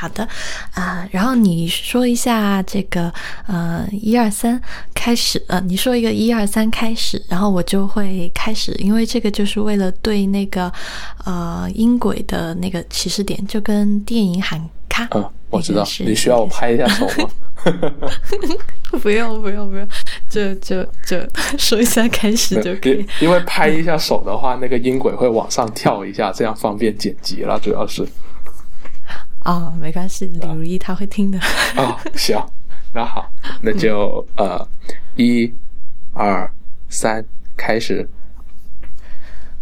好的啊，然后你说一下这个呃一二三开始呃，你说一个一二三开始，然后我就会开始，因为这个就是为了对那个呃音轨的那个起始点，就跟电影喊咔。嗯，我知道，你需要我拍一下手吗？不用不用不用，就就就说一下开始就可以。因为拍一下手的话，那个音轨会往上跳一下，这样方便剪辑了，主要是。啊，没关系，李如意他会听的。哦，行，那好，那就呃，一、二、三，开始。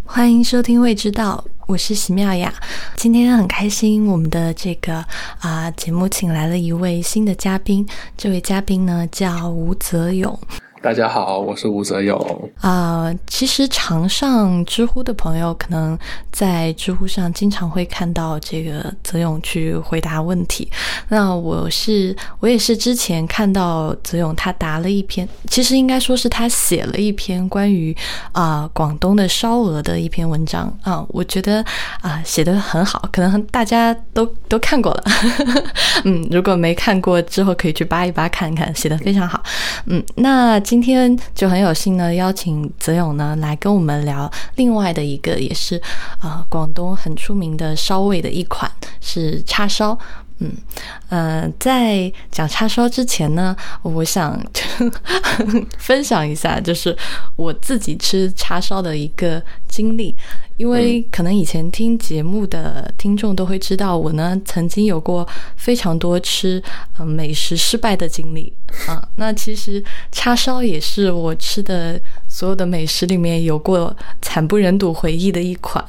欢迎收听《未知道》，我是席妙雅。今天很开心，我们的这个啊节目请来了一位新的嘉宾，这位嘉宾呢叫吴泽勇。大家好，我是吴泽勇。啊，其实常上知乎的朋友，可能在知乎上经常会看到这个泽勇去回答问题。那我是我也是之前看到泽勇他答了一篇，其实应该说是他写了一篇关于啊广东的烧鹅的一篇文章啊，我觉得啊写的很好，可能大家都都看过了。嗯，如果没看过之后可以去扒一扒看看，写的非常好。嗯，那。今天就很有幸呢，邀请泽勇呢来跟我们聊另外的一个，也是啊广东很出名的烧味的一款是叉烧。嗯，呃，在讲叉烧之前呢，我想 分享一下，就是我自己吃叉烧的一个经历。因为可能以前听节目的听众都会知道，我呢曾经有过非常多吃嗯美食失败的经历啊。那其实叉烧也是我吃的所有的美食里面有过惨不忍睹回忆的一款，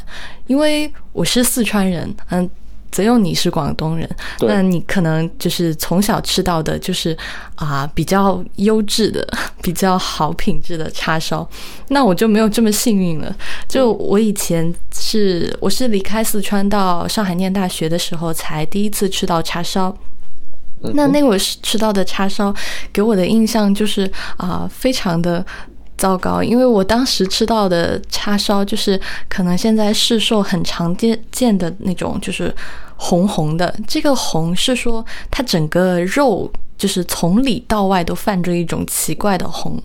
因为我是四川人，嗯。则用你是广东人，那你可能就是从小吃到的，就是啊比较优质的、比较好品质的叉烧。那我就没有这么幸运了。就我以前是我是离开四川到上海念大学的时候，才第一次吃到叉烧。那那会儿吃到的叉烧，给我的印象就是啊非常的。糟糕，因为我当时吃到的叉烧就是可能现在市售很常见见的那种，就是红红的。这个红是说它整个肉就是从里到外都泛着一种奇怪的红，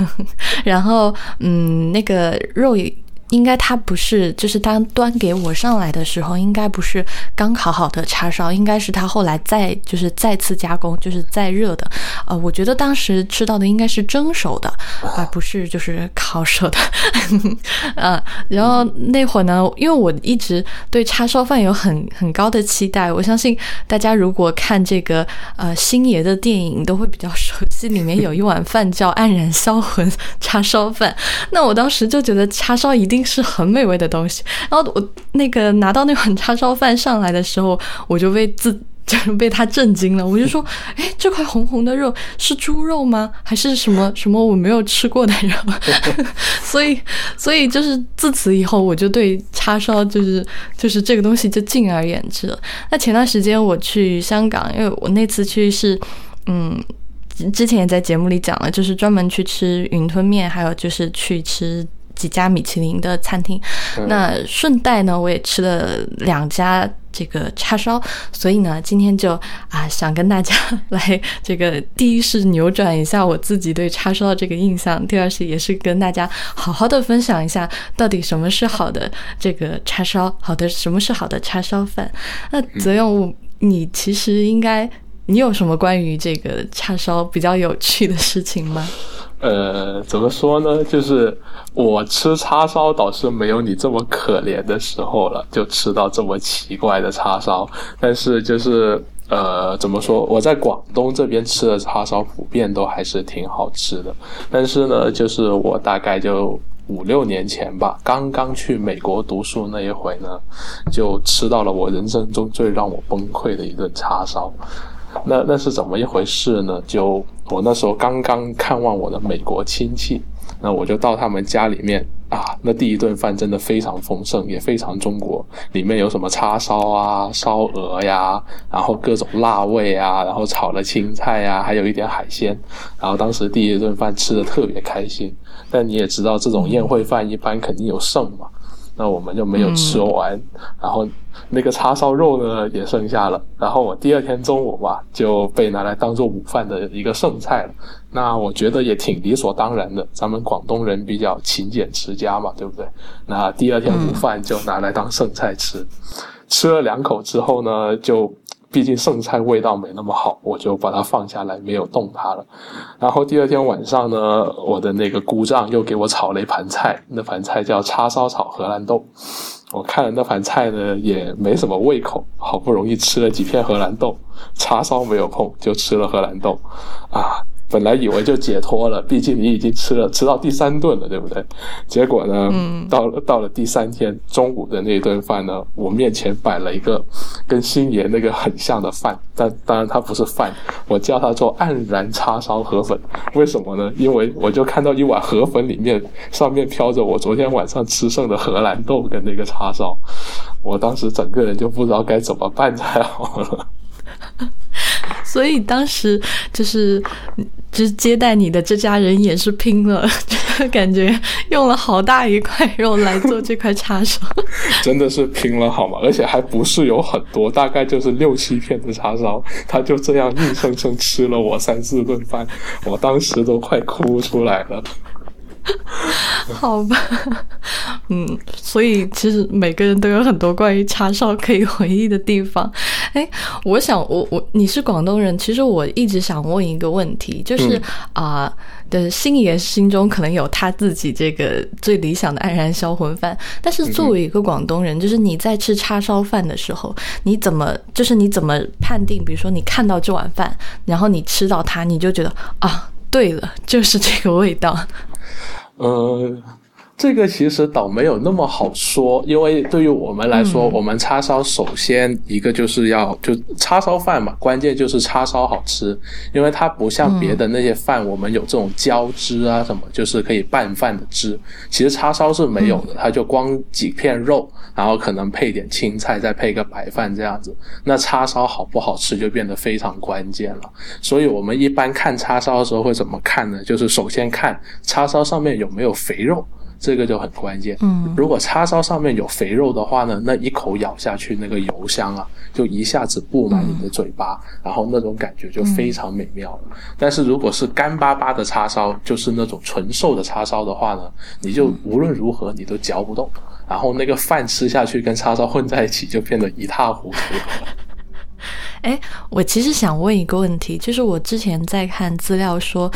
然后嗯，那个肉也。应该它不是，就是当端给我上来的时候，应该不是刚烤好的叉烧，应该是它后来再就是再次加工，就是再热的。呃，我觉得当时吃到的应该是蒸熟的，而不是就是烤熟的。嗯，然后那会儿呢，因为我一直对叉烧饭有很很高的期待，我相信大家如果看这个呃星爷的电影，都会比较熟悉，里面有一碗饭叫黯然销魂叉烧饭。那我当时就觉得叉烧一定。是很美味的东西。然后我那个拿到那碗叉烧饭上来的时候，我就被自 就是被他震惊了。我就说：“ 哎，这块红红的肉是猪肉吗？还是什么什么我没有吃过的肉？”所以，所以就是自此以后，我就对叉烧就是就是这个东西就敬而远之了。那前段时间我去香港，因为我那次去是嗯，之前也在节目里讲了，就是专门去吃云吞面，还有就是去吃。几家米其林的餐厅，那顺带呢，我也吃了两家这个叉烧，所以呢，今天就啊，想跟大家 来这个，第一是扭转一下我自己对叉烧的这个印象，第二是也是跟大家好好的分享一下，到底什么是好的这个叉烧，好的什么是好的叉烧饭。那泽勇，你其实应该，你有什么关于这个叉烧比较有趣的事情吗？呃，怎么说呢？就是我吃叉烧倒是没有你这么可怜的时候了，就吃到这么奇怪的叉烧。但是就是呃，怎么说？我在广东这边吃的叉烧普遍都还是挺好吃的。但是呢，就是我大概就五六年前吧，刚刚去美国读书那一回呢，就吃到了我人生中最让我崩溃的一顿叉烧。那那是怎么一回事呢？就我那时候刚刚看望我的美国亲戚，那我就到他们家里面啊，那第一顿饭真的非常丰盛，也非常中国，里面有什么叉烧啊、烧鹅呀，然后各种辣味啊，然后炒了青菜呀，还有一点海鲜，然后当时第一顿饭吃的特别开心。但你也知道，这种宴会饭一般肯定有剩嘛。那我们就没有吃完，然后那个叉烧肉呢也剩下了，然后我第二天中午吧就被拿来当做午饭的一个剩菜了。那我觉得也挺理所当然的，咱们广东人比较勤俭持家嘛，对不对？那第二天午饭就拿来当剩菜吃，吃了两口之后呢，就。毕竟剩菜味道没那么好，我就把它放下来，没有动它了。然后第二天晚上呢，我的那个姑丈又给我炒了一盘菜，那盘菜叫叉烧炒荷兰豆。我看了那盘菜呢，也没什么胃口，好不容易吃了几片荷兰豆，叉烧没有碰，就吃了荷兰豆，啊。本来以为就解脱了，毕竟你已经吃了吃到第三顿了，对不对？结果呢，到了到了第三天中午的那顿饭呢，我面前摆了一个跟星爷那个很像的饭，但当然它不是饭，我叫它做黯然叉烧河粉。为什么呢？因为我就看到一碗河粉里面上面飘着我昨天晚上吃剩的荷兰豆跟那个叉烧，我当时整个人就不知道该怎么办才好了。所以当时就是，就是接待你的这家人也是拼了，感觉用了好大一块肉来做这块叉烧，真的是拼了好吗？而且还不是有很多，大概就是六七片的叉烧，他就这样硬生生吃了我三四顿饭，我当时都快哭出来了。好吧，嗯，所以其实每个人都有很多关于叉烧可以回忆的地方。哎，我想，我我你是广东人，其实我一直想问一个问题，就是啊，的星爷心中可能有他自己这个最理想的黯然销魂饭，但是作为一个广东人，就是你在吃叉烧饭的时候，你怎么就是你怎么判定？比如说你看到这碗饭，然后你吃到它，你就觉得啊，对了，就是这个味道。呃，这个其实倒没有那么好说，因为对于我们来说，我们叉烧首先一个就是要就叉烧饭嘛，关键就是叉烧好吃，因为它不像别的那些饭，我们有这种浇汁啊什么，就是可以拌饭的汁，其实叉烧是没有的，它就光几片肉，然后可能配点青菜，再配个白饭这样子，那叉烧好不好吃就变得非常关键了。所以我们一般看叉烧的时候会怎么看呢？就是首先看叉烧上面有没有肥肉。这个就很关键。嗯，如果叉烧上面有肥肉的话呢，那一口咬下去，那个油香啊，就一下子布满你的嘴巴，然后那种感觉就非常美妙了。但是如果是干巴巴的叉烧，就是那种纯瘦的叉烧的话呢，你就无论如何你都嚼不动，然后那个饭吃下去跟叉烧混在一起，就变得一塌糊涂。哎，我其实想问一个问题，就是我之前在看资料说，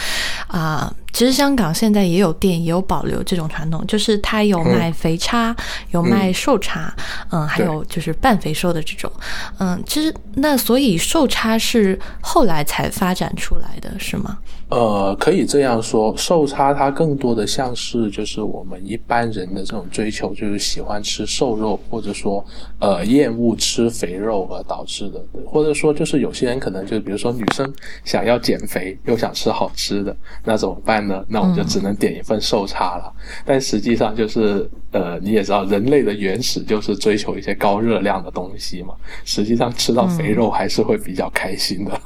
啊，其实香港现在也有店也有保留这种传统，就是它有卖肥叉，有卖瘦叉，嗯，还有就是半肥瘦的这种，嗯，其实那所以瘦叉是后来才发展出来的是吗？呃，可以这样说，瘦叉它更多的像是就是我们一般人的这种追求，就是喜欢吃瘦肉，或者说呃厌恶吃肥肉而导致的，或者说就是有些人可能就比如说女生想要减肥又想吃好吃的，那怎么办呢？那我就只能点一份瘦叉了。但实际上就是呃你也知道，人类的原始就是追求一些高热量的东西嘛。实际上吃到肥肉还是会比较开心的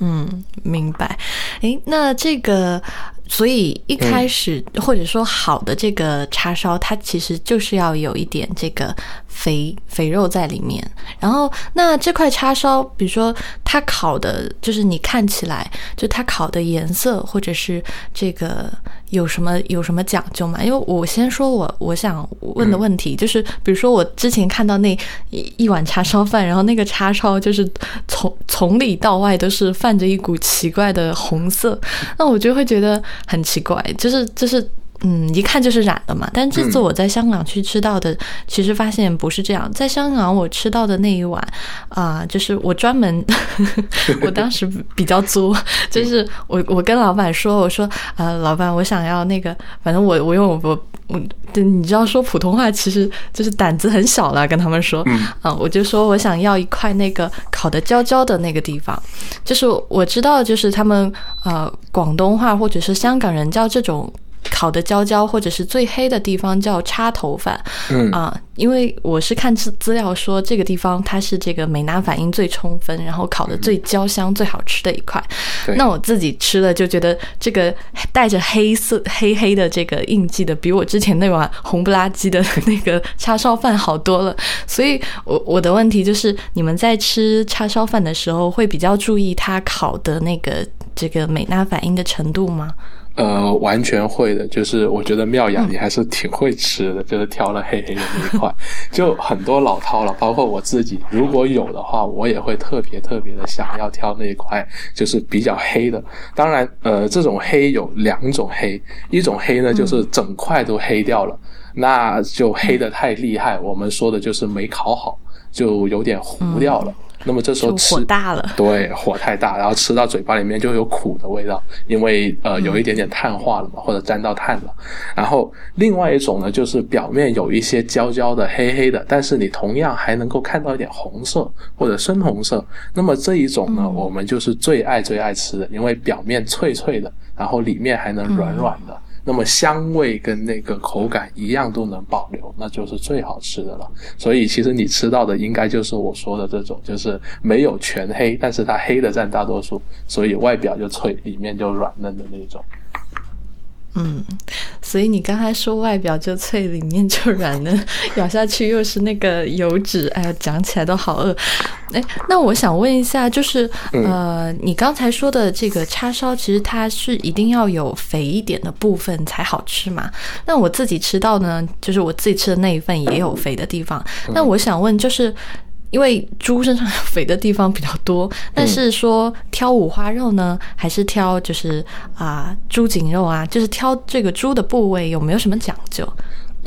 嗯明白。诶，那这个，所以一开始或者说好的这个叉烧，它其实就是要有一点这个。肥肥肉在里面，然后那这块叉烧，比如说它烤的，就是你看起来就它烤的颜色，或者是这个有什么有什么讲究吗？因为我先说我我想问的问题，就是比如说我之前看到那一碗叉烧饭，然后那个叉烧就是从从里到外都是泛着一股奇怪的红色，那我就会觉得很奇怪，就是就是。嗯，一看就是染的嘛。但这次我在香港去吃到的，其实发现不是这样。在香港我吃到的那一碗，啊，就是我专门，我当时比较作，就是我我跟老板说，我说，呃，老板，我想要那个，反正我我用我我，你知道说普通话其实就是胆子很小了，跟他们说，嗯，我就说我想要一块那个烤的焦焦的那个地方，就是我知道，就是他们呃广东话或者是香港人叫这种。烤的焦焦或者是最黑的地方叫插头饭，嗯啊，因为我是看资资料说这个地方它是这个美拿反应最充分，然后烤的最焦香、最好吃的一块。那我自己吃了就觉得这个带着黑色 黑黑的这个印记的，比我之前那碗红不拉几的那个 叉烧饭好多了。所以，我我的问题就是，你们在吃叉烧饭的时候会比较注意它烤的那个这个美纳反应的程度吗？呃，完全会的，就是我觉得妙雅你还是挺会吃的，就是挑了黑黑的那一块，就很多老饕了，包括我自己，如果有的话，我也会特别特别的想要挑那一块，就是比较黑的。当然，呃，这种黑有两种黑，一种黑呢就是整块都黑掉了，那就黑的太厉害，我们说的就是没烤好，就有点糊掉了。那么这时候吃火大了，对，火太大，然后吃到嘴巴里面就有苦的味道，因为呃有一点点碳化了嘛，或者沾到碳了。然后另外一种呢，就是表面有一些焦焦的、黑黑的，但是你同样还能够看到一点红色或者深红色。那么这一种呢，我们就是最爱最爱吃的，因为表面脆脆的，然后里面还能软软的。那么香味跟那个口感一样都能保留，那就是最好吃的了。所以其实你吃到的应该就是我说的这种，就是没有全黑，但是它黑的占大多数，所以外表就脆，里面就软嫩的那种。嗯，所以你刚才说外表就脆，里面就软嫩，咬下去又是那个油脂，哎呀，讲起来都好饿。哎，那我想问一下，就是呃，你刚才说的这个叉烧，其实它是一定要有肥一点的部分才好吃嘛？那我自己吃到呢，就是我自己吃的那一份也有肥的地方。那我想问，就是。因为猪身上肥的地方比较多，但是说挑五花肉呢，还是挑就是啊猪颈肉啊，就是挑这个猪的部位有没有什么讲究？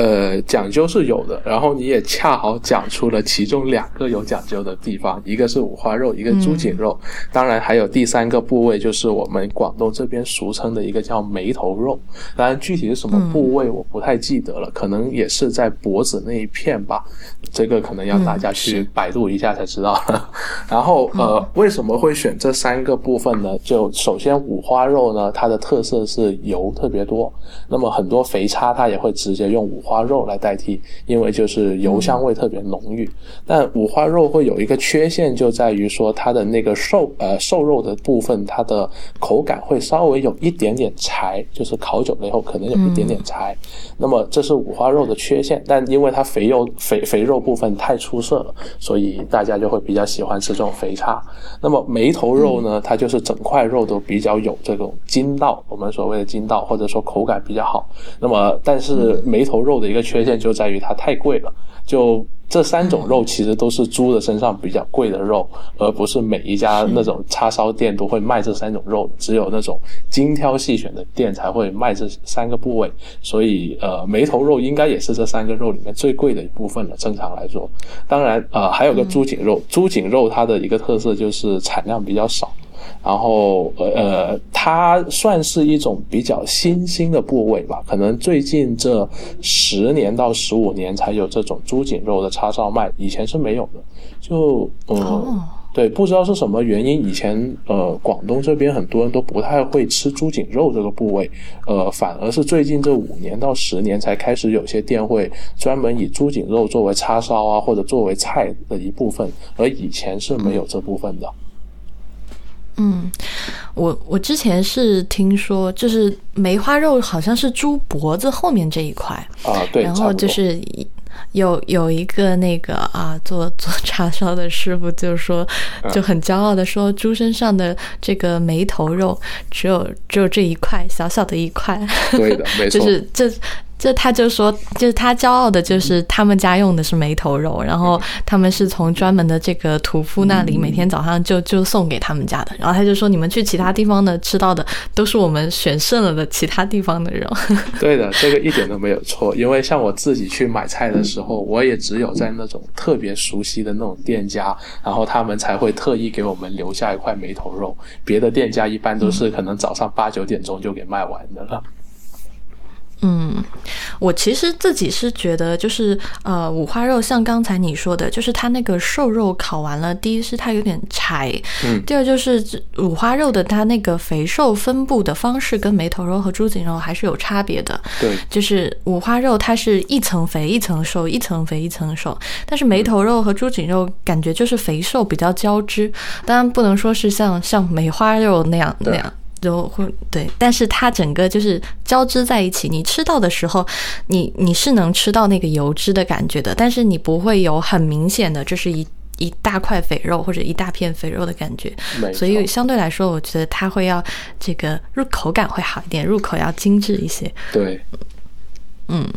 呃，讲究是有的，然后你也恰好讲出了其中两个有讲究的地方，一个是五花肉，一个猪颈肉，当然还有第三个部位，就是我们广东这边俗称的一个叫眉头肉。当然具体是什么部位我不太记得了，可能也是在脖子那一片吧，这个可能要大家去百度一下才知道。然后呃，为什么会选这三个部分呢？就首先五花肉呢，它的特色是油特别多，那么很多肥叉它也会直接用五花。花肉来代替，因为就是油香味特别浓郁。但五花肉会有一个缺陷，就在于说它的那个瘦呃瘦肉的部分，它的口感会稍微有一点点柴，就是烤久了以后可能有一点点柴。那么这是五花肉的缺陷，但因为它肥肉肥肥肉部分太出色了，所以大家就会比较喜欢吃这种肥叉。那么眉头肉呢，它就是整块肉都比较有这种筋道，我们所谓的筋道，或者说口感比较好。那么但是眉头肉。的一个缺陷就在于它太贵了，就这三种肉其实都是猪的身上比较贵的肉，而不是每一家那种叉烧店都会卖这三种肉，只有那种精挑细选的店才会卖这三个部位，所以呃，眉头肉应该也是这三个肉里面最贵的一部分了。正常来说，当然呃还有个猪颈肉，猪颈肉它的一个特色就是产量比较少。然后，呃，它算是一种比较新兴的部位吧，可能最近这十年到十五年才有这种猪颈肉的叉烧卖，以前是没有的。就，嗯，对，不知道是什么原因，以前呃，广东这边很多人都不太会吃猪颈肉这个部位，呃，反而是最近这五年到十年才开始有些店会专门以猪颈肉作为叉烧啊，或者作为菜的一部分，而以前是没有这部分的。嗯，我我之前是听说，就是梅花肉好像是猪脖子后面这一块啊，对，然后就是有有一个那个啊，做做叉烧的师傅就说，就很骄傲的说，猪身上的这个眉头肉只有只有这一块小小的一块，对的，没 错，就是这。这他就说，就是他骄傲的，就是他们家用的是眉头肉，然后他们是从专门的这个屠夫那里每天早上就就送给他们家的。然后他就说，你们去其他地方的吃到的都是我们选剩了的其他地方的肉。对的，这个一点都没有错。因为像我自己去买菜的时候，我也只有在那种特别熟悉的那种店家，然后他们才会特意给我们留下一块眉头肉。别的店家一般都是可能早上八九点钟就给卖完的了。嗯，我其实自己是觉得，就是呃，五花肉像刚才你说的，就是它那个瘦肉烤完了，第一是它有点柴，嗯，第二就是五花肉的它那个肥瘦分布的方式跟梅头肉和猪颈肉还是有差别的。对，就是五花肉它是一层肥一层瘦，一层肥一层瘦，但是梅头肉和猪颈肉感觉就是肥瘦比较交织，当然不能说是像像梅花肉那样那样。都会对，但是它整个就是交织在一起。你吃到的时候，你你是能吃到那个油脂的感觉的，但是你不会有很明显的，这是一一大块肥肉或者一大片肥肉的感觉。所以相对来说，我觉得它会要这个入口感会好一点，入口要精致一些。对。嗯，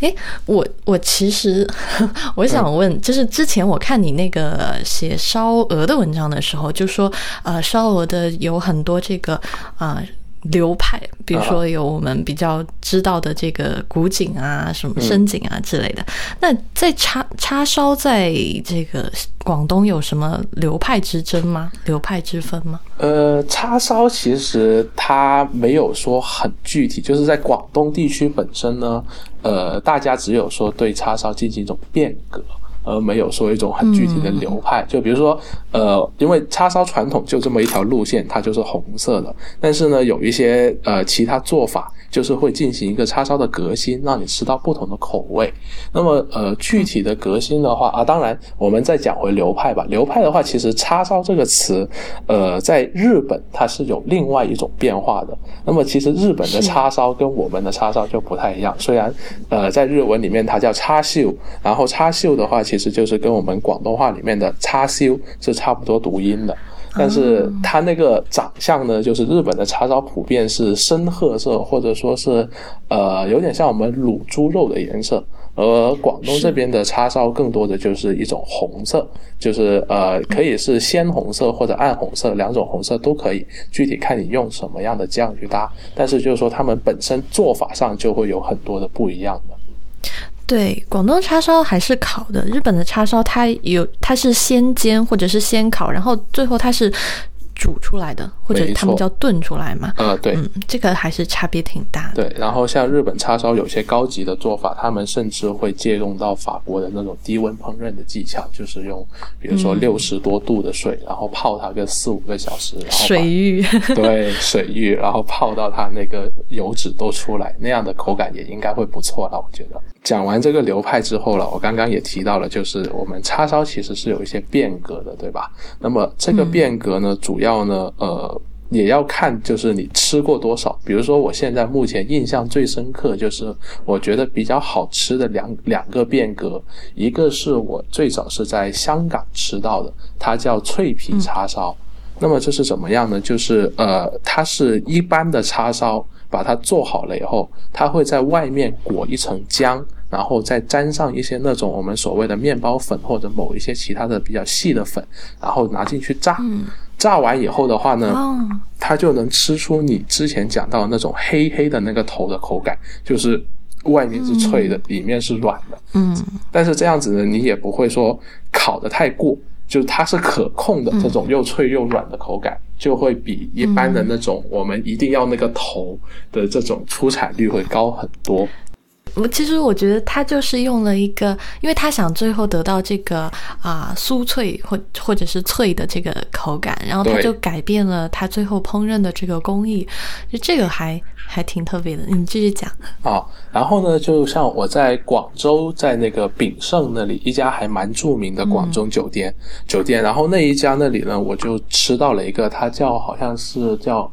诶，我我其实 我想问，就是之前我看你那个写烧鹅的文章的时候，就说呃，烧鹅的有很多这个啊。流派，比如说有我们比较知道的这个古井啊，什么深井啊之类的。那在叉叉烧，在这个广东有什么流派之争吗？流派之分吗？呃，叉烧其实它没有说很具体，就是在广东地区本身呢，呃，大家只有说对叉烧进行一种变革。而没有说一种很具体的流派，就比如说，呃，因为叉烧传统就这么一条路线，它就是红色的。但是呢，有一些呃其他做法，就是会进行一个叉烧的革新，让你吃到不同的口味。那么呃，具体的革新的话啊，当然我们再讲回流派吧。流派的话，其实叉烧这个词，呃，在日本它是有另外一种变化的。那么其实日本的叉烧跟我们的叉烧就不太一样，虽然呃在日文里面它叫叉秀，然后叉秀的话其其实就是跟我们广东话里面的叉烧是差不多读音的，但是它那个长相呢，就是日本的叉烧普遍是深褐色，或者说是呃有点像我们卤猪肉的颜色，而广东这边的叉烧更多的就是一种红色，就是呃可以是鲜红色或者暗红色，两种红色都可以，具体看你用什么样的酱去搭，但是就是说他们本身做法上就会有很多的不一样的。对，广东叉烧还是烤的，日本的叉烧它有它是先煎或者是先烤，然后最后它是。煮出来的，或者他们叫炖出来嘛？呃，对，嗯，这个还是差别挺大的。对，然后像日本叉烧有些高级的做法，他们甚至会借用到法国的那种低温烹饪的技巧，就是用比如说六十多度的水，然后泡它个四五个小时，然后水浴，对，水浴，然后泡到它那个油脂都出来，那样的口感也应该会不错了，我觉得。讲完这个流派之后了，我刚刚也提到了，就是我们叉烧其实是有一些变革的，对吧？那么这个变革呢，主要要呢，呃，也要看就是你吃过多少。比如说，我现在目前印象最深刻，就是我觉得比较好吃的两两个变革，一个是我最早是在香港吃到的，它叫脆皮叉烧。那么这是怎么样呢？就是呃，它是一般的叉烧，把它做好了以后，它会在外面裹一层浆。然后再沾上一些那种我们所谓的面包粉或者某一些其他的比较细的粉，然后拿进去炸。炸完以后的话呢，它就能吃出你之前讲到的那种黑黑的那个头的口感，就是外面是脆的，里面是软的。嗯，但是这样子呢，你也不会说烤的太过，就是它是可控的这种又脆又软的口感，就会比一般的那种我们一定要那个头的这种出产率会高很多。我其实我觉得他就是用了一个，因为他想最后得到这个啊酥脆或或者是脆的这个口感，然后他就改变了他最后烹饪的这个工艺，就这个还还挺特别的。你继续讲啊。然后呢，就像我在广州，在那个炳胜那里一家还蛮著名的广州酒店酒店，然后那一家那里呢，我就吃到了一个，它叫好像是叫。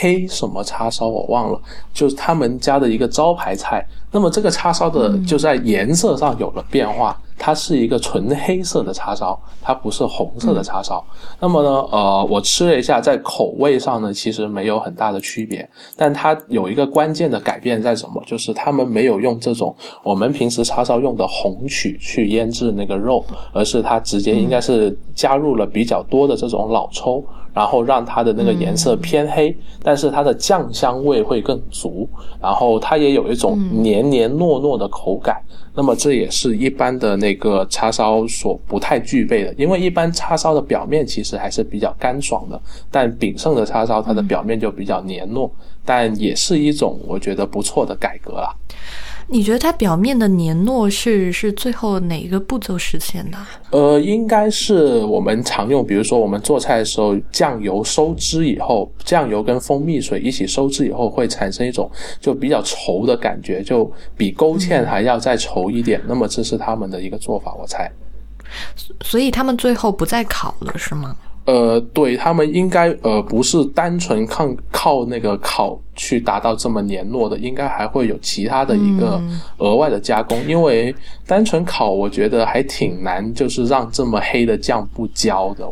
黑什么叉烧我忘了，就是他们家的一个招牌菜。那么这个叉烧的就在颜色上有了变化，它是一个纯黑色的叉烧，它不是红色的叉烧。那么呢，呃，我吃了一下，在口味上呢，其实没有很大的区别。但它有一个关键的改变在什么？就是他们没有用这种我们平时叉烧用的红曲去腌制那个肉，而是它直接应该是加入了比较多的这种老抽。然后让它的那个颜色偏黑，但是它的酱香味会更足，然后它也有一种黏黏糯糯的口感。那么这也是一般的那个叉烧所不太具备的，因为一般叉烧的表面其实还是比较干爽的，但炳胜的叉烧它的表面就比较黏糯，但也是一种我觉得不错的改革了。你觉得它表面的黏糯是是最后哪一个步骤实现的？呃，应该是我们常用，比如说我们做菜的时候，酱油收汁以后，酱油跟蜂蜜水一起收汁以后，会产生一种就比较稠的感觉，就比勾芡还要再稠一点。那么这是他们的一个做法，我猜。所以他们最后不再烤了，是吗？呃，对他们应该呃不是单纯靠靠那个烤去达到这么黏糯的，应该还会有其他的一个额外的加工，因为单纯烤我觉得还挺难，就是让这么黑的酱不焦的。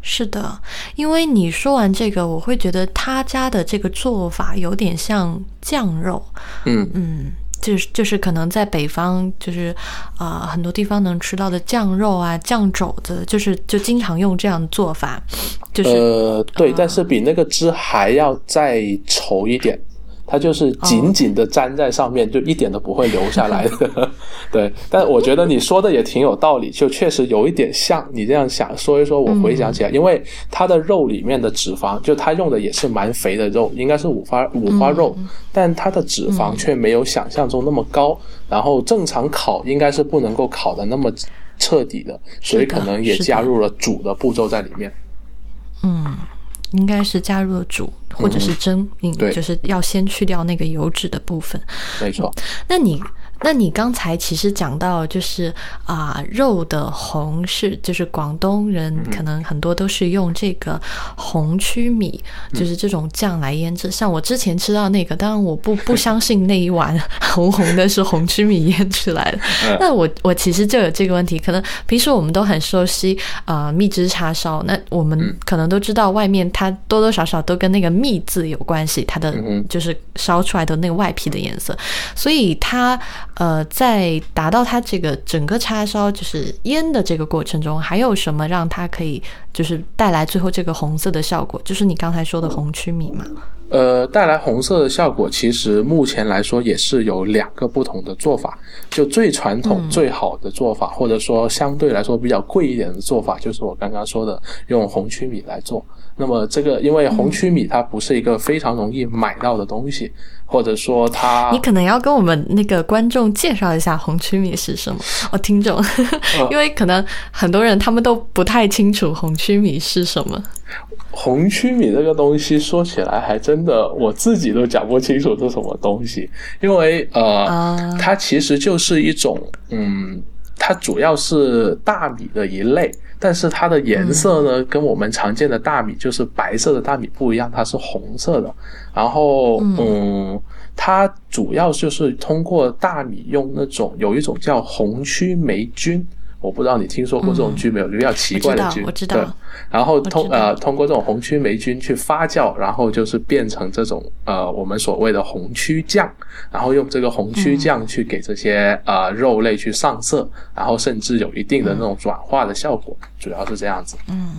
是的，因为你说完这个，我会觉得他家的这个做法有点像酱肉。嗯嗯。就是就是可能在北方，就是啊很多地方能吃到的酱肉啊、酱肘子，就是就经常用这样的做法。就是呃对，但是比那个汁还要再稠一点。它就是紧紧的粘在上面，就一点都不会流下来的。对，但我觉得你说的也挺有道理，就确实有一点像。你这样想说一说，我回想起来，因为它的肉里面的脂肪，就它用的也是蛮肥的肉，应该是五花五花肉，但它的脂肪却没有想象中那么高。然后正常烤应该是不能够烤的那么彻底的，所以可能也加入了煮的步骤在里面。嗯。应该是加入了煮或者是蒸，嗯，就是要先去掉那个油脂的部分。没错，那你。那你刚才其实讲到，就是啊，肉的红是就是广东人可能很多都是用这个红曲米，就是这种酱来腌制。像我之前吃到那个，当然我不 不相信那一碗 红红的是红曲米腌出来的。那我我其实就有这个问题，可能平时我们都很熟悉啊蜜汁叉烧，那我们可能都知道外面它多多少少都跟那个蜜字有关系，它的就是烧出来的那个外皮的颜色，所以它。呃，在达到它这个整个叉烧就是腌的这个过程中，还有什么让它可以就是带来最后这个红色的效果？就是你刚才说的红曲米嘛？呃，带来红色的效果，其实目前来说也是有两个不同的做法。就最传统、最好的做法，或者说相对来说比较贵一点的做法，就是我刚刚说的用红曲米来做。那么这个，因为红曲米它不是一个非常容易买到的东西，或者说他，你可能要跟我们那个观众介绍一下红曲米是什么。哦，听众，因为可能很多人他们都不太清楚红曲米是什么。红曲米这个东西说起来还真的我自己都讲不清楚是什么东西，因为呃，它其实就是一种嗯。它主要是大米的一类，但是它的颜色呢，跟我们常见的大米就是白色的大米不一样，它是红色的。然后，嗯，它主要就是通过大米用那种有一种叫红曲霉菌。我不知道你听说过这种菌没有？比较奇怪的菌，对。然后通呃通过这种红曲霉菌去发酵，然后就是变成这种呃我们所谓的红曲酱，然后用这个红曲酱去给这些呃肉类去上色，然后甚至有一定的那种转化的效果，主要是这样子。嗯。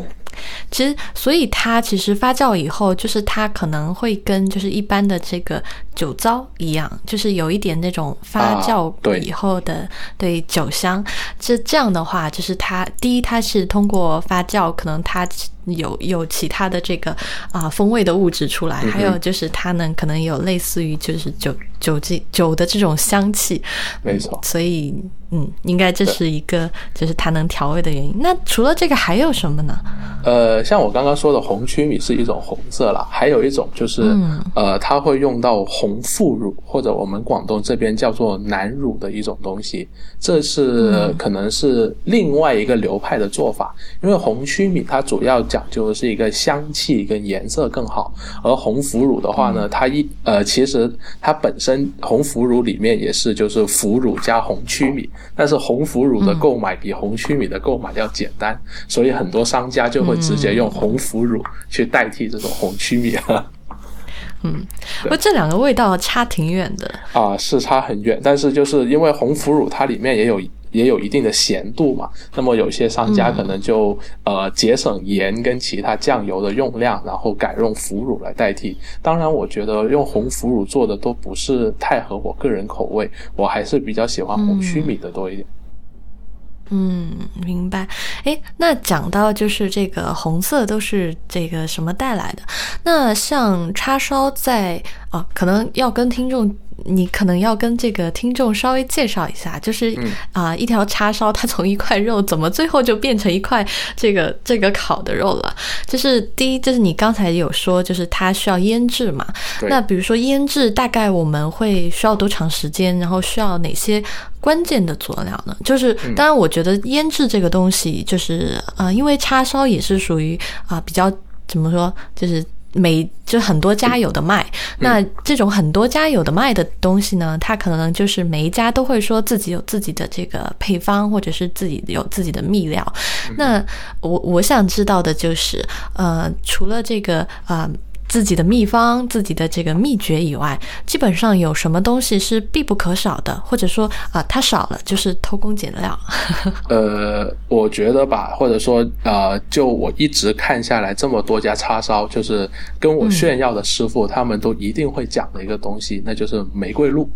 其实，所以它其实发酵以后，就是它可能会跟就是一般的这个酒糟一样，就是有一点那种发酵以后的对酒香。这这样的话，就是它第一，它是通过发酵，可能它。有有其他的这个啊风味的物质出来，还有就是它呢可能有类似于就是酒酒精酒的这种香气，没错。所以嗯，应该这是一个就是它能调味的原因。那除了这个还有什么呢？呃，像我刚刚说的红曲米是一种红色啦，还有一种就是嗯呃，它会用到红腐乳或者我们广东这边叫做南乳的一种东西，这是可能是另外一个流派的做法，因为红曲米它主要讲。究的是一个香气跟颜色更好，而红腐乳的话呢，它一呃，其实它本身红腐乳里面也是就是腐乳加红曲米，但是红腐乳的购买比红曲米的购买要简单，所以很多商家就会直接用红腐乳去代替这种红曲米。嗯，不过这两个味道差挺远的。啊，是差很远，但是就是因为红腐乳它里面也有也有一定的咸度嘛。那么有些商家可能就呃节省盐跟其他酱油的用量，然后改用腐乳来代替。当然，我觉得用红腐乳做的都不是太合我个人口味，我还是比较喜欢红曲米的多一点。嗯，明白。哎，那讲到就是这个红色都是这个什么带来的？那像叉烧在啊，可能要跟听众。你可能要跟这个听众稍微介绍一下，就是啊，一条叉烧它从一块肉怎么最后就变成一块这个这个烤的肉了？就是第一，就是你刚才有说，就是它需要腌制嘛。那比如说腌制，大概我们会需要多长时间？然后需要哪些关键的佐料呢？就是当然，我觉得腌制这个东西，就是啊，因为叉烧也是属于啊比较怎么说，就是。每就很多家有的卖，那这种很多家有的卖的东西呢，它可能就是每一家都会说自己有自己的这个配方，或者是自己有自己的秘料。那我我想知道的就是，呃，除了这个啊。自己的秘方、自己的这个秘诀以外，基本上有什么东西是必不可少的，或者说啊，它少了就是偷工减料。呃，我觉得吧，或者说呃，就我一直看下来这么多家叉烧，就是跟我炫耀的师傅，他们都一定会讲的一个东西，那就是玫瑰露。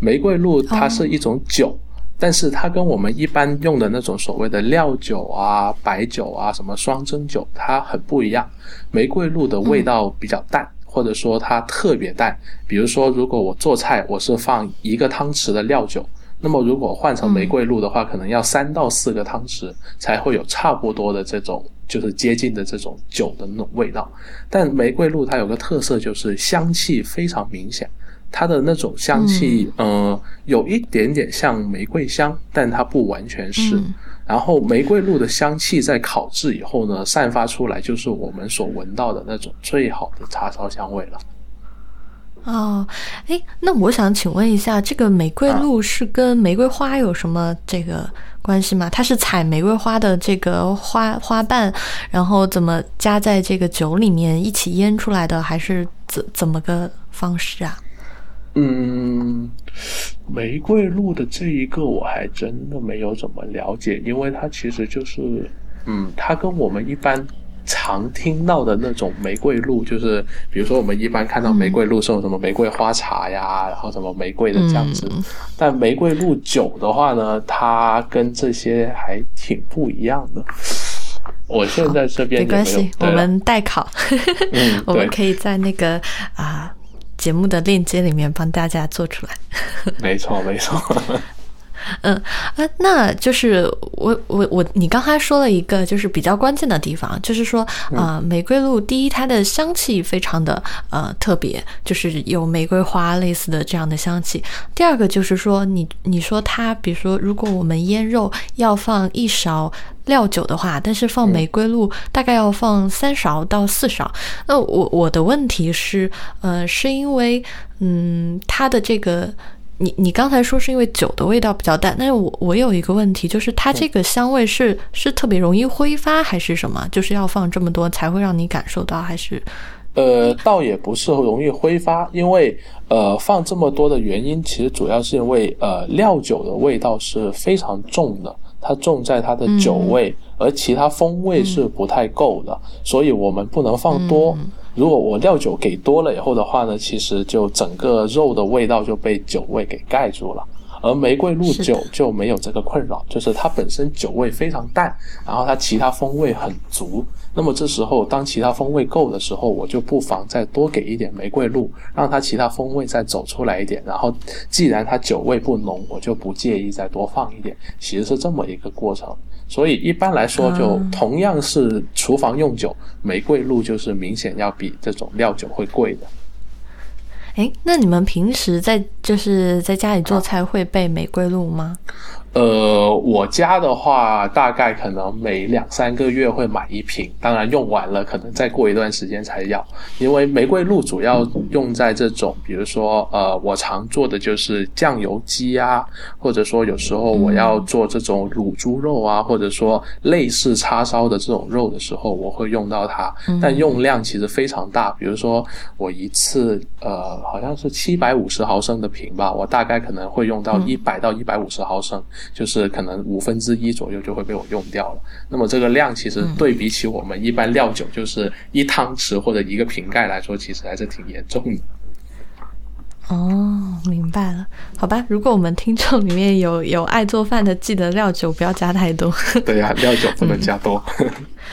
玫瑰露它是一种酒。但是它跟我们一般用的那种所谓的料酒啊、白酒啊、什么双蒸酒，它很不一样。玫瑰露的味道比较淡，或者说它特别淡。比如说，如果我做菜，我是放一个汤匙的料酒，那么如果换成玫瑰露的话，可能要三到四个汤匙才会有差不多的这种，就是接近的这种酒的那种味道。但玫瑰露它有个特色，就是香气非常明显。它的那种香气，呃，有一点点像玫瑰香，但它不完全是。然后玫瑰露的香气在烤制以后呢，散发出来就是我们所闻到的那种最好的叉烧香味了。哦，哎，那我想请问一下，这个玫瑰露是跟玫瑰花有什么这个关系吗？它是采玫瑰花的这个花花瓣，然后怎么加在这个酒里面一起腌出来的，还是怎怎么个方式啊？嗯，玫瑰露的这一个我还真的没有怎么了解，因为它其实就是，嗯，它跟我们一般常听到的那种玫瑰露，就是比如说我们一般看到玫瑰露是有什么玫瑰花茶呀，然后什么玫瑰的这样子，但玫瑰露酒的话呢，它跟这些还挺不一样的。我现在这边没关系，我们代考，我们可以在那个啊。节目的链接里面帮大家做出来，没 错没错。嗯啊，那就是我我我，你刚才说了一个就是比较关键的地方，就是说啊，玫瑰露第一它的香气非常的呃特别，就是有玫瑰花类似的这样的香气。第二个就是说，你你说它，比如说如果我们腌肉要放一勺。料酒的话，但是放玫瑰露大概要放三勺到四勺。那我我的问题是，呃，是因为，嗯，它的这个，你你刚才说是因为酒的味道比较淡，但是我我有一个问题，就是它这个香味是是特别容易挥发还是什么？就是要放这么多才会让你感受到，还是？呃，倒也不是容易挥发，因为呃放这么多的原因，其实主要是因为呃料酒的味道是非常重的。它重在它的酒味，而其他风味是不太够的，所以我们不能放多。如果我料酒给多了以后的话呢，其实就整个肉的味道就被酒味给盖住了。而玫瑰露酒就没有这个困扰，就是它本身酒味非常淡，然后它其他风味很足。那么这时候，当其他风味够的时候，我就不妨再多给一点玫瑰露，让它其他风味再走出来一点。然后，既然它酒味不浓，我就不介意再多放一点。其实是这么一个过程。所以一般来说，就同样是厨房用酒，玫瑰露就是明显要比这种料酒会贵的。哎，那你们平时在就是在家里做菜会备玫瑰露吗？呃，我家的话，大概可能每两三个月会买一瓶，当然用完了，可能再过一段时间才要。因为玫瑰露主要用在这种，比如说，呃，我常做的就是酱油鸡啊，或者说有时候我要做这种卤猪肉啊，或者说类似叉烧的这种肉的时候，我会用到它。但用量其实非常大，比如说我一次，呃，好像是七百五十毫升的瓶吧，我大概可能会用到一百到一百五十毫升。就是可能五分之一左右就会被我用掉了。那么这个量其实对比起我们一般料酒就是一汤匙或者一个瓶盖来说，其实还是挺严重的。哦，明白了，好吧。如果我们听众里面有有爱做饭的，记得料酒不要加太多。对呀，料酒不能加多。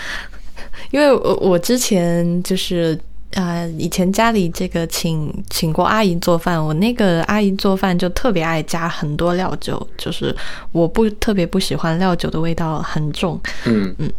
因为我我之前就是啊，以前家里这个请请过阿姨做饭，我那个阿姨做饭就特别爱加很多料酒，就是我不特别不喜欢料酒的味道很重。嗯嗯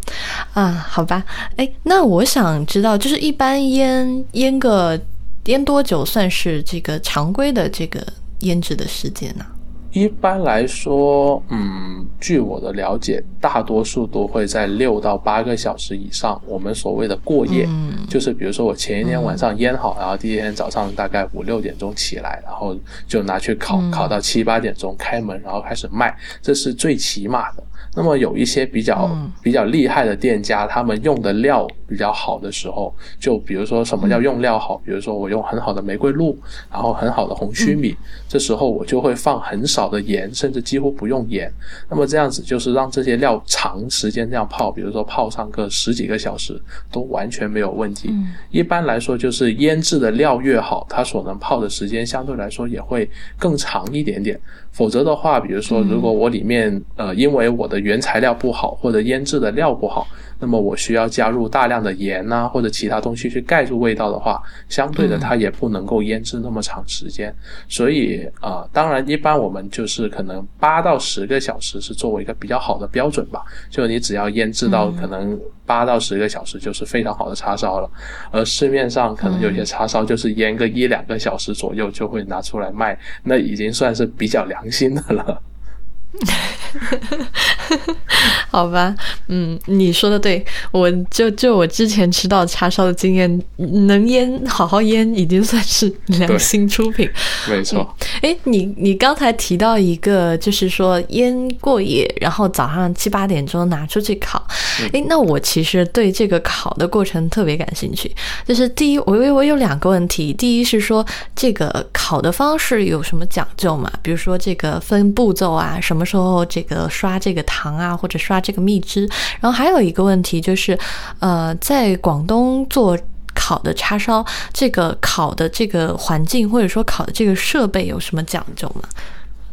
啊，好吧。哎，那我想知道，就是一般腌腌个。腌多久算是这个常规的这个腌制的时间呢？一般来说，嗯，据我的了解，大多数都会在六到八个小时以上。我们所谓的过夜，就是比如说我前一天晚上腌好，然后第一天早上大概五六点钟起来，然后就拿去烤，烤到七八点钟开门，然后开始卖，这是最起码的。那么有一些比较比较厉害的店家，他们用的料比较好的时候，就比如说什么叫用料好？比如说我用很好的玫瑰露，然后很好的红曲米，这时候我就会放很少的盐，甚至几乎不用盐。那么这样子就是让这些料长时间这样泡，比如说泡上个十几个小时都完全没有问题。一般来说，就是腌制的料越好，它所能泡的时间相对来说也会更长一点点。否则的话，比如说如果我里面呃因为我的原材料不好，或者腌制的料不好。那么我需要加入大量的盐呐，或者其他东西去盖住味道的话，相对的它也不能够腌制那么长时间。所以啊，当然一般我们就是可能八到十个小时是作为一个比较好的标准吧。就你只要腌制到可能八到十个小时，就是非常好的叉烧了。而市面上可能有些叉烧就是腌个一两个小时左右就会拿出来卖，那已经算是比较良心的了。好吧，嗯，你说的对，我就就我之前吃到叉烧的经验，能腌好好腌，已经算是良心出品。没错。哎，你你刚才提到一个，就是说腌过夜，然后早上七八点钟拿出去烤。哎，那我其实对这个烤的过程特别感兴趣。就是第一，我我我有两个问题，第一是说这个烤的方式有什么讲究嘛？比如说这个分步骤啊，什么什么时候这个刷这个糖啊，或者刷这个蜜汁？然后还有一个问题就是，呃，在广东做烤的叉烧，这个烤的这个环境或者说烤的这个设备有什么讲究吗？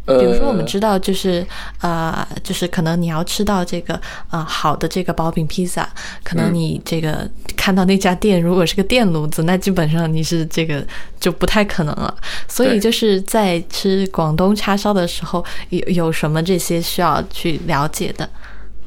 比如说，我们知道，就是呃，就是可能你要吃到这个呃好的这个薄饼披萨，可能你这个看到那家店如果是个电炉子，那基本上你是这个就不太可能了。所以就是在吃广东叉烧的时候，有有什么这些需要去了解的？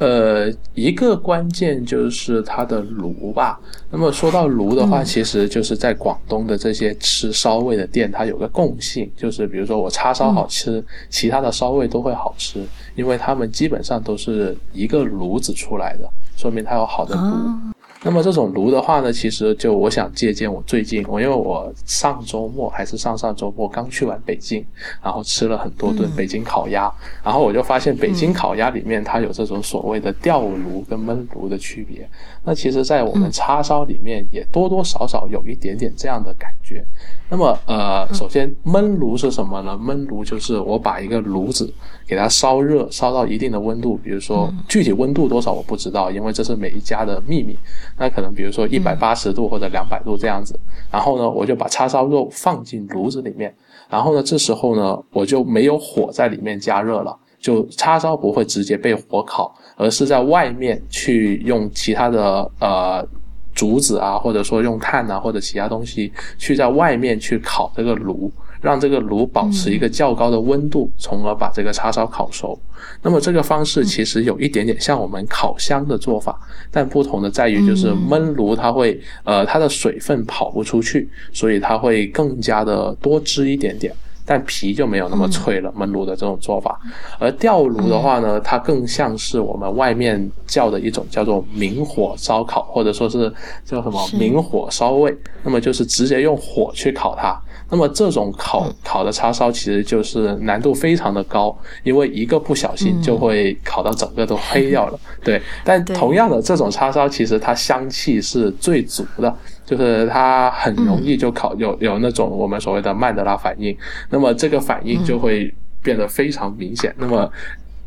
呃，一个关键就是它的炉吧。那么说到炉的话，其实就是在广东的这些吃烧味的店，它有个共性，就是比如说我叉烧好吃，其他的烧味都会好吃，因为他们基本上都是一个炉子出来的，说明它有好的炉。那么这种炉的话呢，其实就我想借鉴我最近，我因为我上周末还是上上周末刚去完北京，然后吃了很多顿北京烤鸭，然后我就发现北京烤鸭里面它有这种所谓的吊炉跟焖炉的区别。那其实，在我们叉烧里面也多多少少有一点点这样的感觉。那么，呃，首先焖炉是什么呢？焖炉就是我把一个炉子给它烧热，烧到一定的温度，比如说具体温度多少我不知道，因为这是每一家的秘密。那可能比如说一百八十度或者两百度这样子，然后呢，我就把叉烧肉放进炉子里面，然后呢，这时候呢，我就没有火在里面加热了，就叉烧不会直接被火烤，而是在外面去用其他的呃竹子啊，或者说用炭啊或者其他东西去在外面去烤这个炉。让这个炉保持一个较高的温度，从而把这个叉烧烤熟。那么这个方式其实有一点点像我们烤箱的做法，但不同的在于就是焖炉它会呃它的水分跑不出去，所以它会更加的多汁一点点，但皮就没有那么脆了。焖炉的这种做法，而吊炉的话呢，它更像是我们外面叫的一种叫做明火烧烤，或者说是叫什么明火烧味，那么就是直接用火去烤它。那么这种烤烤的叉烧其实就是难度非常的高，因为一个不小心就会烤到整个都黑掉了。对，但同样的这种叉烧其实它香气是最足的，就是它很容易就烤有有那种我们所谓的曼德拉反应，那么这个反应就会变得非常明显。那么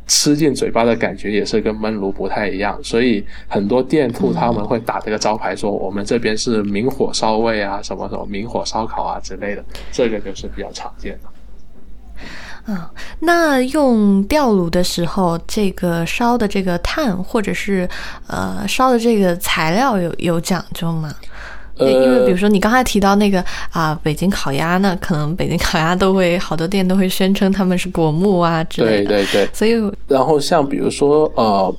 吃进嘴巴的感觉也是跟焖炉不太一样，所以很多店铺他们会打这个招牌说我们这边是明火烧味啊，什么什么明火烧烤啊之类的，这个就是比较常见的。嗯，那用吊炉的时候，这个烧的这个炭或者是呃烧的这个材料有有讲究吗？呃，因为比如说你刚才提到那个啊，北京烤鸭，呢可能北京烤鸭都会好多店都会宣称他们是果木啊之类的，对对对。所以，然后像比如说呃。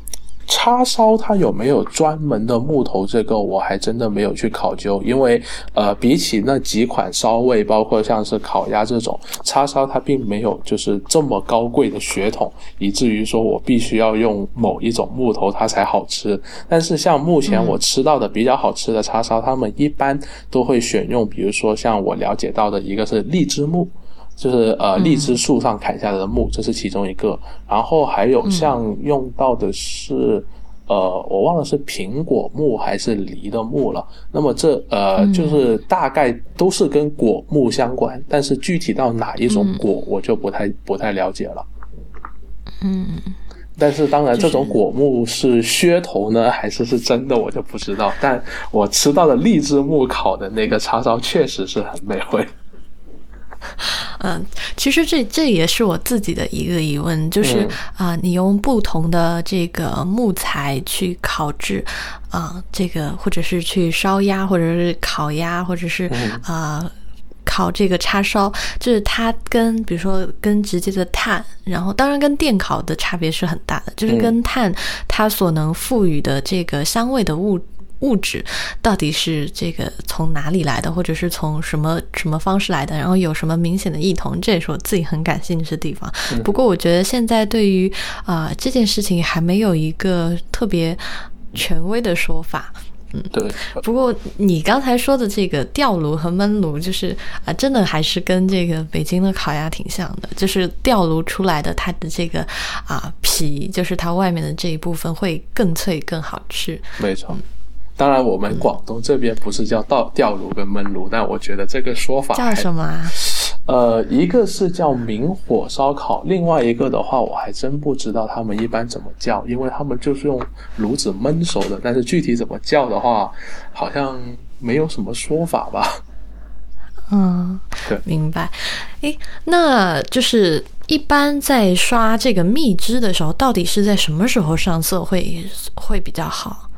叉烧它有没有专门的木头？这个我还真的没有去考究，因为呃，比起那几款烧味，包括像是烤鸭这种叉烧，它并没有就是这么高贵的血统，以至于说我必须要用某一种木头它才好吃。但是像目前我吃到的比较好吃的叉烧，他们一般都会选用，比如说像我了解到的一个是荔枝木。就是呃，荔枝树上砍下来的木，这是其中一个。然后还有像用到的是，呃，我忘了是苹果木还是梨的木了。那么这呃，就是大概都是跟果木相关，但是具体到哪一种果，我就不太不太了解了。嗯，但是当然，这种果木是噱头呢，还是是真的，我就不知道。但我吃到的荔枝木烤的那个叉烧，确实是很美味。嗯，其实这这也是我自己的一个疑问，就是啊，你用不同的这个木材去烤制啊，这个或者是去烧鸭，或者是烤鸭，或者是啊烤这个叉烧，就是它跟比如说跟直接的碳，然后当然跟电烤的差别是很大的，就是跟碳它所能赋予的这个香味的物。物质到底是这个从哪里来的，或者是从什么什么方式来的？然后有什么明显的异同？这也是我自己很感兴趣的地方。不过我觉得现在对于啊这件事情还没有一个特别权威的说法。嗯，对。不过你刚才说的这个吊炉和焖炉，就是啊，真的还是跟这个北京的烤鸭挺像的。就是吊炉出来的它的这个啊皮，就是它外面的这一部分会更脆更好吃。没错。当然，我们广东这边不是叫倒吊炉跟焖炉，但我觉得这个说法叫什么？呃，一个是叫明火烧烤，另外一个的话，我还真不知道他们一般怎么叫，因为他们就是用炉子焖熟的，但是具体怎么叫的话，好像没有什么说法吧。嗯，对，明白。诶，那就是一般在刷这个蜜汁的时候，到底是在什么时候上色会会比较好？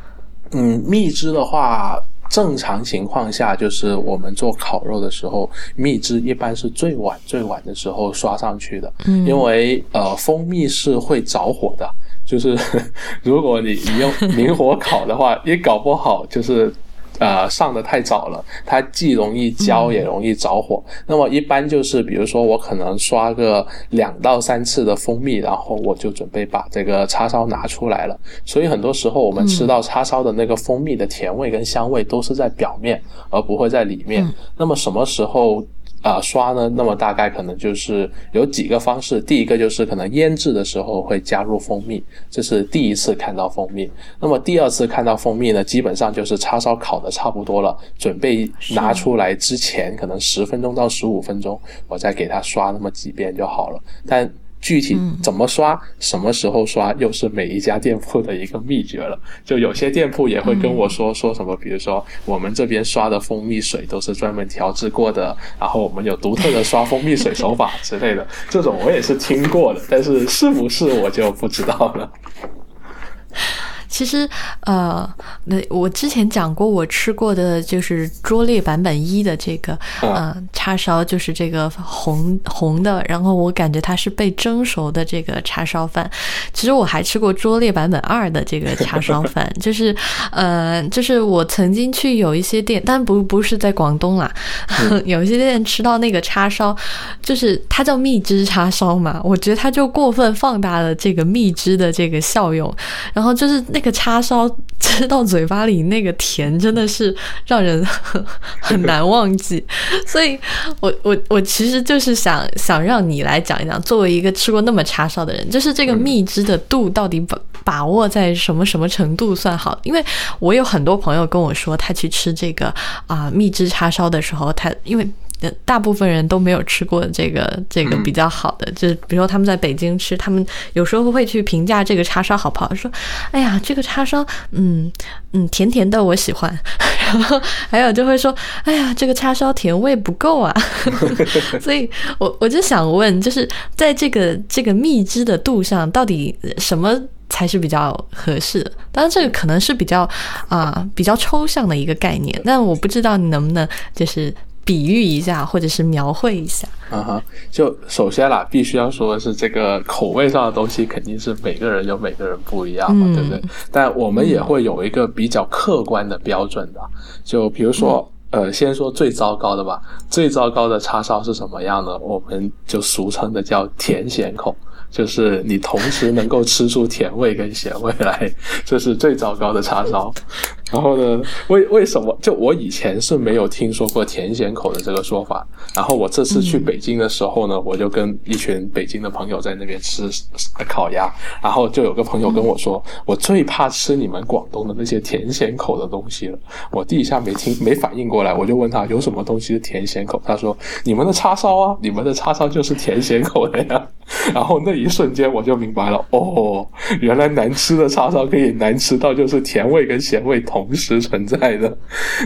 嗯，蜜汁的话，正常情况下就是我们做烤肉的时候，蜜汁一般是最晚最晚的时候刷上去的。嗯，因为呃，蜂蜜是会着火的，就是 如果你你用明火烤的话，也搞不好就是。呃，上的太早了，它既容易焦也容易着火。那么一般就是，比如说我可能刷个两到三次的蜂蜜，然后我就准备把这个叉烧拿出来了。所以很多时候我们吃到叉烧的那个蜂蜜的甜味跟香味都是在表面，而不会在里面。那么什么时候？啊，刷呢？那么大概可能就是有几个方式。第一个就是可能腌制的时候会加入蜂蜜，这是第一次看到蜂蜜。那么第二次看到蜂蜜呢，基本上就是叉烧烤的差不多了，准备拿出来之前，可能十分钟到十五分钟，我再给它刷那么几遍就好了。但具体怎么刷，什么时候刷，又是每一家店铺的一个秘诀了。就有些店铺也会跟我说说什么，比如说我们这边刷的蜂蜜水都是专门调制过的，然后我们有独特的刷蜂蜜水手法之类的。这种我也是听过的，但是是不是我就不知道了。其实，呃，那我之前讲过，我吃过的就是拙劣版本一的这个，呃，叉烧，就是这个红红的，然后我感觉它是被蒸熟的这个叉烧饭。其实我还吃过拙劣版本二的这个叉烧饭，就是，呃，就是我曾经去有一些店，但不不是在广东啦，有一些店吃到那个叉烧，就是它叫蜜汁叉烧嘛，我觉得它就过分放大了这个蜜汁的这个效用，然后就是。那个叉烧吃到嘴巴里那个甜真的是让人 很难忘记，所以我我我其实就是想想让你来讲一讲，作为一个吃过那么叉烧的人，就是这个蜜汁的度到底把把握在什么什么程度算好？因为我有很多朋友跟我说，他去吃这个啊蜜汁叉烧的时候，他因为。大部分人都没有吃过这个这个比较好的，就是比如说他们在北京吃，他们有时候会去评价这个叉烧好不好，说，哎呀，这个叉烧，嗯嗯，甜甜的，我喜欢。然后还有就会说，哎呀，这个叉烧甜味不够啊。所以我我就想问，就是在这个这个蜜汁的度上，到底什么才是比较合适的？当然，这个可能是比较啊比较抽象的一个概念，但我不知道你能不能就是。比喻一下，或者是描绘一下。嗯哼，就首先啦，必须要说的是，这个口味上的东西肯定是每个人有每个人不一样嘛，对不对？但我们也会有一个比较客观的标准的。就比如说，呃，先说最糟糕的吧。最糟糕的叉烧是什么样的？我们就俗称的叫甜咸口。就是你同时能够吃出甜味跟咸味来，这是最糟糕的叉烧。然后呢，为为什么？就我以前是没有听说过甜咸口的这个说法。然后我这次去北京的时候呢，我就跟一群北京的朋友在那边吃烤鸭。然后就有个朋友跟我说，我最怕吃你们广东的那些甜咸口的东西了。我第一下没听没反应过来，我就问他有什么东西是甜咸口？他说你们的叉烧啊，你们的叉烧就是甜咸口的呀。然后那一瞬间我就明白了，哦，原来难吃的叉烧可以难吃到就是甜味跟咸味同时存在的。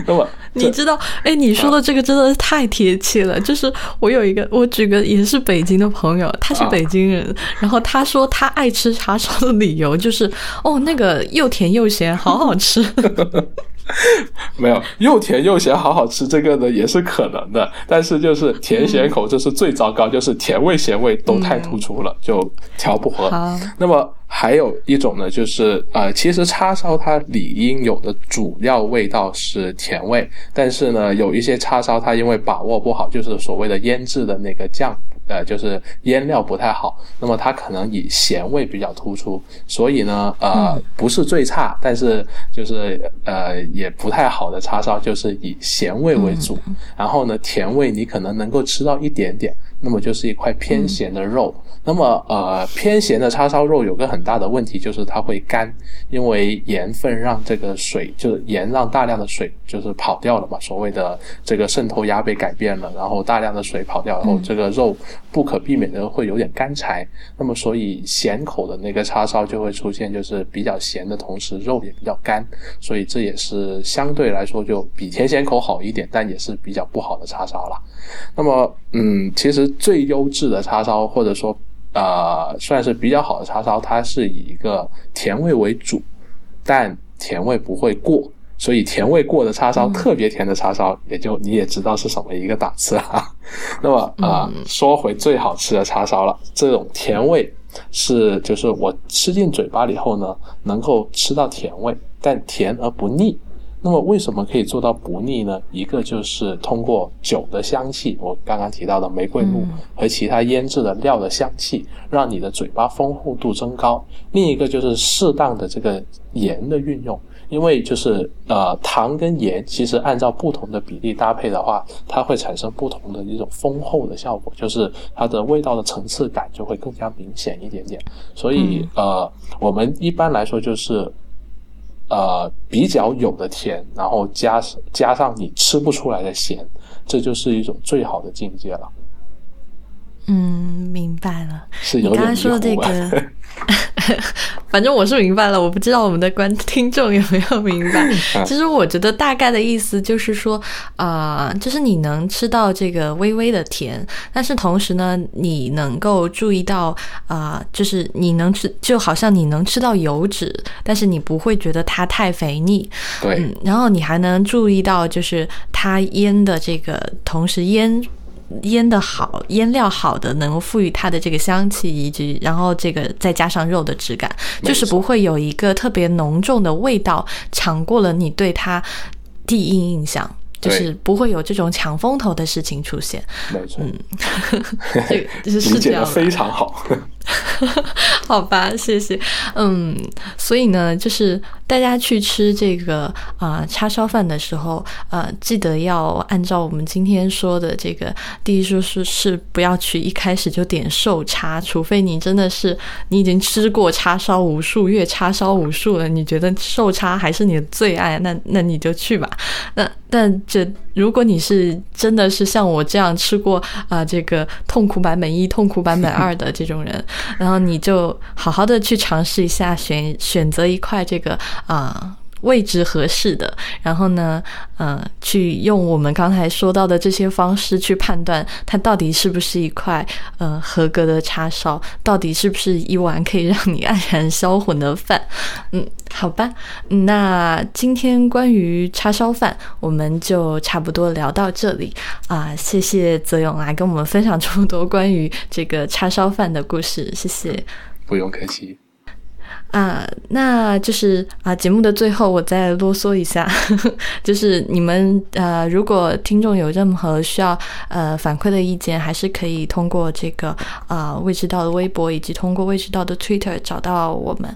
那么 你知道，哎，你说的这个真的是太贴切了。就是我有一个，我举个也是北京的朋友，他是北京人，然后他说他爱吃叉烧的理由就是，哦，那个又甜又咸，好好吃。没有又甜又咸，好好吃，这个呢也是可能的，但是就是甜咸口，这是最糟糕，就是甜味咸味都太突出了，就调不和。那么还有一种呢，就是呃，其实叉烧它理应有的主要味道是甜味，但是呢，有一些叉烧它因为把握不好，就是所谓的腌制的那个酱。呃，就是腌料不太好，那么它可能以咸味比较突出，所以呢，呃，不是最差，但是就是呃也不太好的叉烧，就是以咸味为主，然后呢，甜味你可能能够吃到一点点。那么就是一块偏咸的肉。那么，呃，偏咸的叉烧肉有个很大的问题，就是它会干，因为盐分让这个水，就是盐让大量的水就是跑掉了嘛。所谓的这个渗透压被改变了，然后大量的水跑掉然后，这个肉不可避免的会有点干柴。那么，所以咸口的那个叉烧就会出现，就是比较咸的同时肉也比较干，所以这也是相对来说就比甜咸口好一点，但也是比较不好的叉烧了。那么，嗯，其实最优质的叉烧，或者说，呃，算是比较好的叉烧，它是以一个甜味为主，但甜味不会过，所以甜味过的叉烧，特别甜的叉烧，也就你也知道是什么一个档次啊。那么，啊，说回最好吃的叉烧了，这种甜味是，就是我吃进嘴巴里后呢，能够吃到甜味，但甜而不腻。那么为什么可以做到不腻呢？一个就是通过酒的香气，我刚刚提到的玫瑰露和其他腌制的料的香气，让你的嘴巴丰厚度增高。另一个就是适当的这个盐的运用，因为就是呃糖跟盐其实按照不同的比例搭配的话，它会产生不同的一种丰厚的效果，就是它的味道的层次感就会更加明显一点点。所以呃，我们一般来说就是。呃，比较有的甜，然后加加上你吃不出来的咸，这就是一种最好的境界了。嗯，明白了。是有点说这个。反正我是明白了，我不知道我们的观听众有没有明白。其实我觉得大概的意思就是说，啊，就是你能吃到这个微微的甜，但是同时呢，你能够注意到，啊，就是你能吃，就好像你能吃到油脂，但是你不会觉得它太肥腻。对，然后你还能注意到，就是它腌的这个，同时腌。腌的好，腌料好的，能够赋予它的这个香气，以及然后这个再加上肉的质感，就是不会有一个特别浓重的味道抢过了你对它第一印象，就是不会有这种抢风头的事情出现。没错，嗯，这是理解的。非常好。好吧，谢谢。嗯，所以呢，就是大家去吃这个啊叉烧饭的时候，呃，记得要按照我们今天说的这个第一说是是不要去一开始就点瘦叉，除非你真的是你已经吃过叉烧无数月、叉烧无数了，你觉得瘦叉还是你的最爱，那那你就去吧。那但这如果你是真的是像我这样吃过啊这个痛苦版本一、痛苦版本二的这种人。然后你就好好的去尝试一下，选选择一块这个啊位置合适的，然后呢，呃，去用我们刚才说到的这些方式去判断它到底是不是一块呃合格的叉烧，到底是不是一碗可以让你黯然销魂的饭。嗯，好吧，那今天关于叉烧饭我们就差不多聊到这里啊，谢谢泽勇来跟我们分享这么多关于这个叉烧饭的故事，谢谢。不用客气。啊，那就是啊，节目的最后我再啰嗦一下，就是你们呃，如果听众有任何需要呃反馈的意见，还是可以通过这个啊未知道的微博，以及通过未知道的 Twitter 找到我们。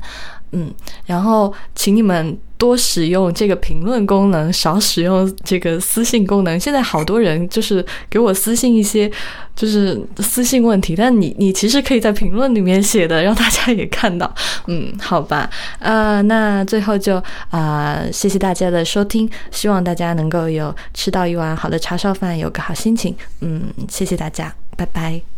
嗯，然后请你们多使用这个评论功能，少使用这个私信功能。现在好多人就是给我私信一些就是私信问题，但你你其实可以在评论里面写的，让大家也看到。嗯，好吧，呃，那最后就啊，谢谢大家的收听，希望大家能够有吃到一碗好的叉烧饭，有个好心情。嗯，谢谢大家，拜拜。